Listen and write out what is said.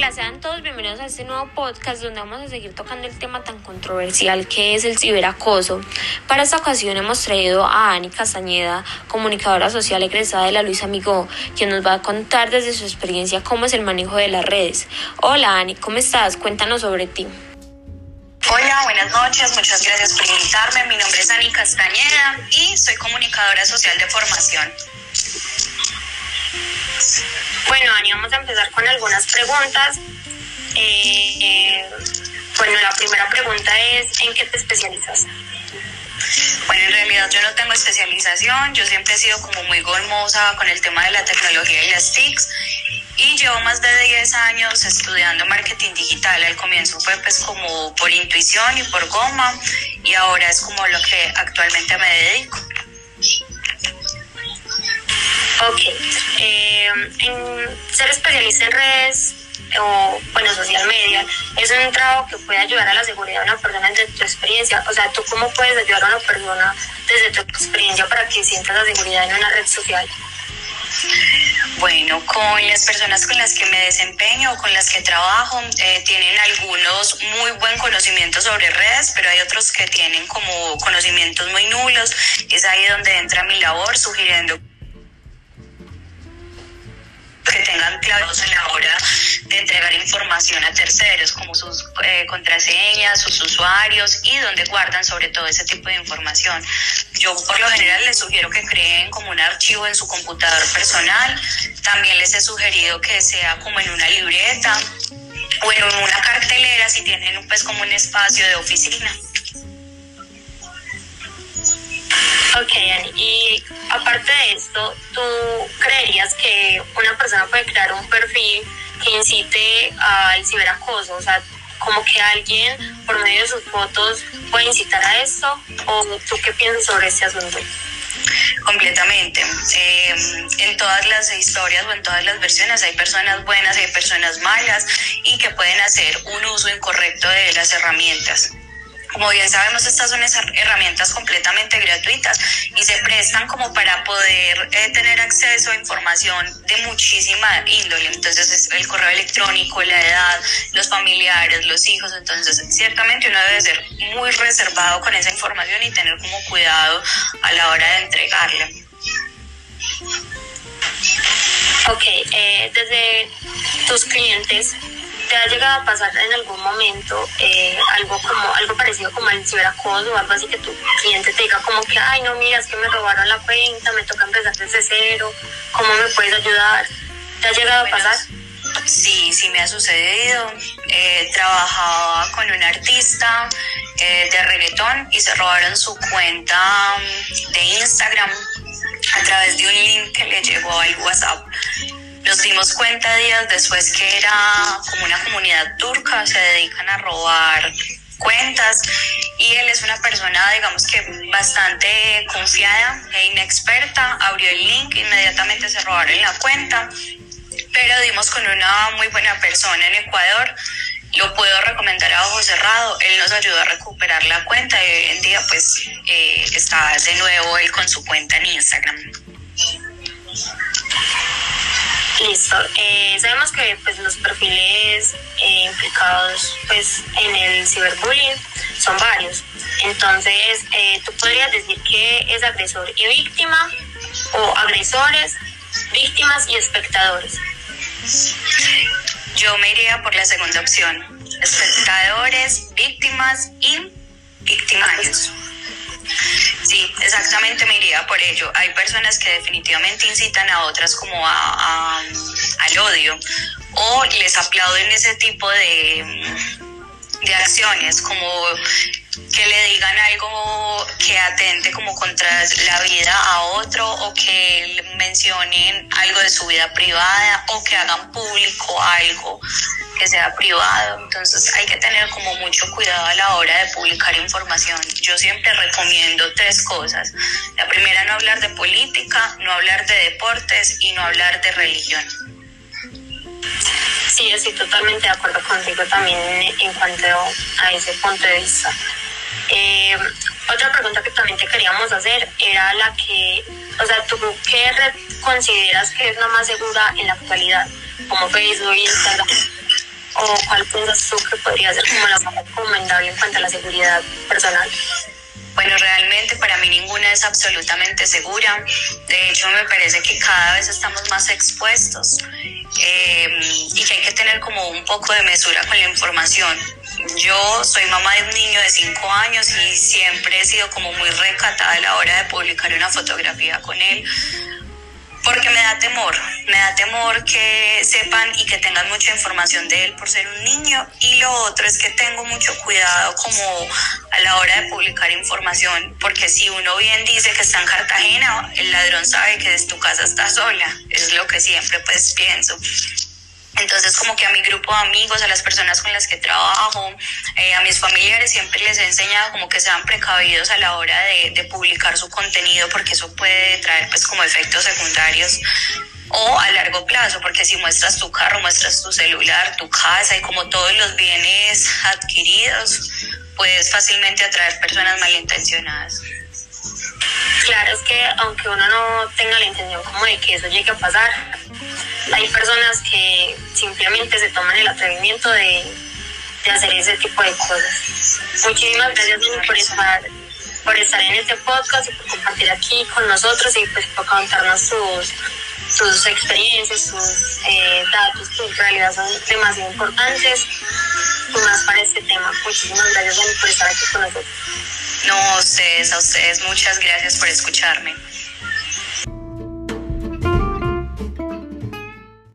Hola, sean todos bienvenidos a este nuevo podcast donde vamos a seguir tocando el tema tan controversial que es el ciberacoso. Para esta ocasión hemos traído a Ani Castañeda, comunicadora social egresada de la Luisa Amigo, quien nos va a contar desde su experiencia cómo es el manejo de las redes. Hola Ani, ¿cómo estás? Cuéntanos sobre ti. Hola, buenas noches, muchas gracias por invitarme. Mi nombre es Ani Castañeda y soy comunicadora social de formación. Bueno, Ani, vamos a empezar con algunas preguntas. Eh, bueno, la primera pregunta es, ¿en qué te especializas? Bueno, en realidad yo no tengo especialización, yo siempre he sido como muy golmosa con el tema de la tecnología y las TICs y llevo más de 10 años estudiando marketing digital. Al comienzo fue pues como por intuición y por goma y ahora es como lo que actualmente me dedico. Ok, en ser especialista en redes o, bueno, social media, es un trabajo que puede ayudar a la seguridad de una persona desde tu experiencia. O sea, ¿tú cómo puedes ayudar a una persona desde tu experiencia para que sienta la seguridad en una red social? Bueno, con las personas con las que me desempeño o con las que trabajo, eh, tienen algunos muy buen conocimiento sobre redes, pero hay otros que tienen como conocimientos muy nulos. Es ahí donde entra mi labor, sugiriendo que tengan claros en la hora de entregar información a terceros, como sus eh, contraseñas, sus usuarios y donde guardan sobre todo ese tipo de información. Yo por lo general les sugiero que creen como un archivo en su computador personal. También les he sugerido que sea como en una libreta o en una cartelera si tienen pues como un espacio de oficina. Ok, Ani, y aparte de esto, ¿tú creerías que una persona puede crear un perfil que incite al ciberacoso? O sea, como que alguien por medio de sus fotos puede incitar a esto, o tú qué piensas sobre este asunto? Completamente. Eh, en todas las historias o en todas las versiones hay personas buenas hay personas malas y que pueden hacer un uso incorrecto de las herramientas. Como bien sabemos, estas son herramientas completamente gratuitas y se prestan como para poder eh, tener acceso a información de muchísima índole. Entonces, es el correo electrónico, la edad, los familiares, los hijos. Entonces, ciertamente uno debe ser muy reservado con esa información y tener como cuidado a la hora de entregarla. Ok, eh, desde tus clientes, ¿Te ha llegado a pasar en algún momento eh, algo como algo parecido como el ciberacoso o algo así que tu cliente te diga como que, ay, no, mira, es que me robaron la cuenta, me toca empezar desde cero, ¿cómo me puedes ayudar? ¿Te ha llegado a pasar? Sí, sí me ha sucedido. Eh, trabajaba con un artista eh, de reggaetón y se robaron su cuenta mm, de Instagram a través de un link que le llegó al WhatsApp. Nos dimos cuenta días después que era como una comunidad turca, se dedican a robar cuentas y él es una persona, digamos que bastante confiada e inexperta, abrió el link, inmediatamente se robaron la cuenta, pero dimos con una muy buena persona en Ecuador, lo puedo recomendar a ojo cerrado, él nos ayudó a recuperar la cuenta y hoy en día pues eh, está de nuevo él con su cuenta en Instagram. Listo. Eh, sabemos que pues, los perfiles eh, implicados pues, en el ciberbullying son varios. Entonces, eh, tú podrías decir que es agresor y víctima, o agresores, víctimas y espectadores. Yo me iría por la segunda opción. Espectadores, víctimas y victimarios. Sí, exactamente me iría por ello. Hay personas que definitivamente incitan a otras como a, al odio o les aplauden ese tipo de, de acciones como que le digan algo que atente como contra la vida a otro o que mencionen algo de su vida privada o que hagan público algo que sea privado. Entonces hay que tener como mucho cuidado a la hora de publicar información. Yo siempre recomiendo tres cosas. La primera, no hablar de política, no hablar de deportes y no hablar de religión. Sí, estoy totalmente de acuerdo contigo también en cuanto a ese punto de vista. Eh, otra pregunta que también te queríamos hacer era la que, o sea, ¿tú qué red consideras que es la más segura en la actualidad? Como Facebook, Instagram. O cuál piensas tú que podría ser como la más recomendable en cuanto a la seguridad personal? Bueno, realmente para mí ninguna es absolutamente segura. De hecho, me parece que cada vez estamos más expuestos eh, y que hay que tener como un poco de mesura con la información. Yo soy mamá de un niño de 5 años y siempre he sido como muy recatada a la hora de publicar una fotografía con él porque me da temor, me da temor que sepan y que tengan mucha información de él por ser un niño. Y lo otro es que tengo mucho cuidado como a la hora de publicar información, porque si uno bien dice que está en Cartagena, el ladrón sabe que desde tu casa está sola, es lo que siempre pues pienso. Entonces como que a mi grupo de amigos, a las personas con las que trabajo, eh, a mis familiares siempre les he enseñado como que sean precavidos a la hora de, de, publicar su contenido porque eso puede traer pues como efectos secundarios o a largo plazo porque si muestras tu carro, muestras tu celular, tu casa y como todos los bienes adquiridos, puedes fácilmente atraer personas malintencionadas. Claro, es que aunque uno no tenga la intención como de que eso llegue a pasar, hay personas que simplemente se toman el atrevimiento de, de hacer ese tipo de cosas. Muchísimas gracias por estar, por estar en este podcast y por compartir aquí con nosotros y pues por contarnos sus, sus experiencias, sus eh, datos que en realidad son demasiado importantes y más para este tema. Muchísimas gracias por estar aquí con nosotros. No, a ustedes, a ustedes, muchas gracias por escucharme.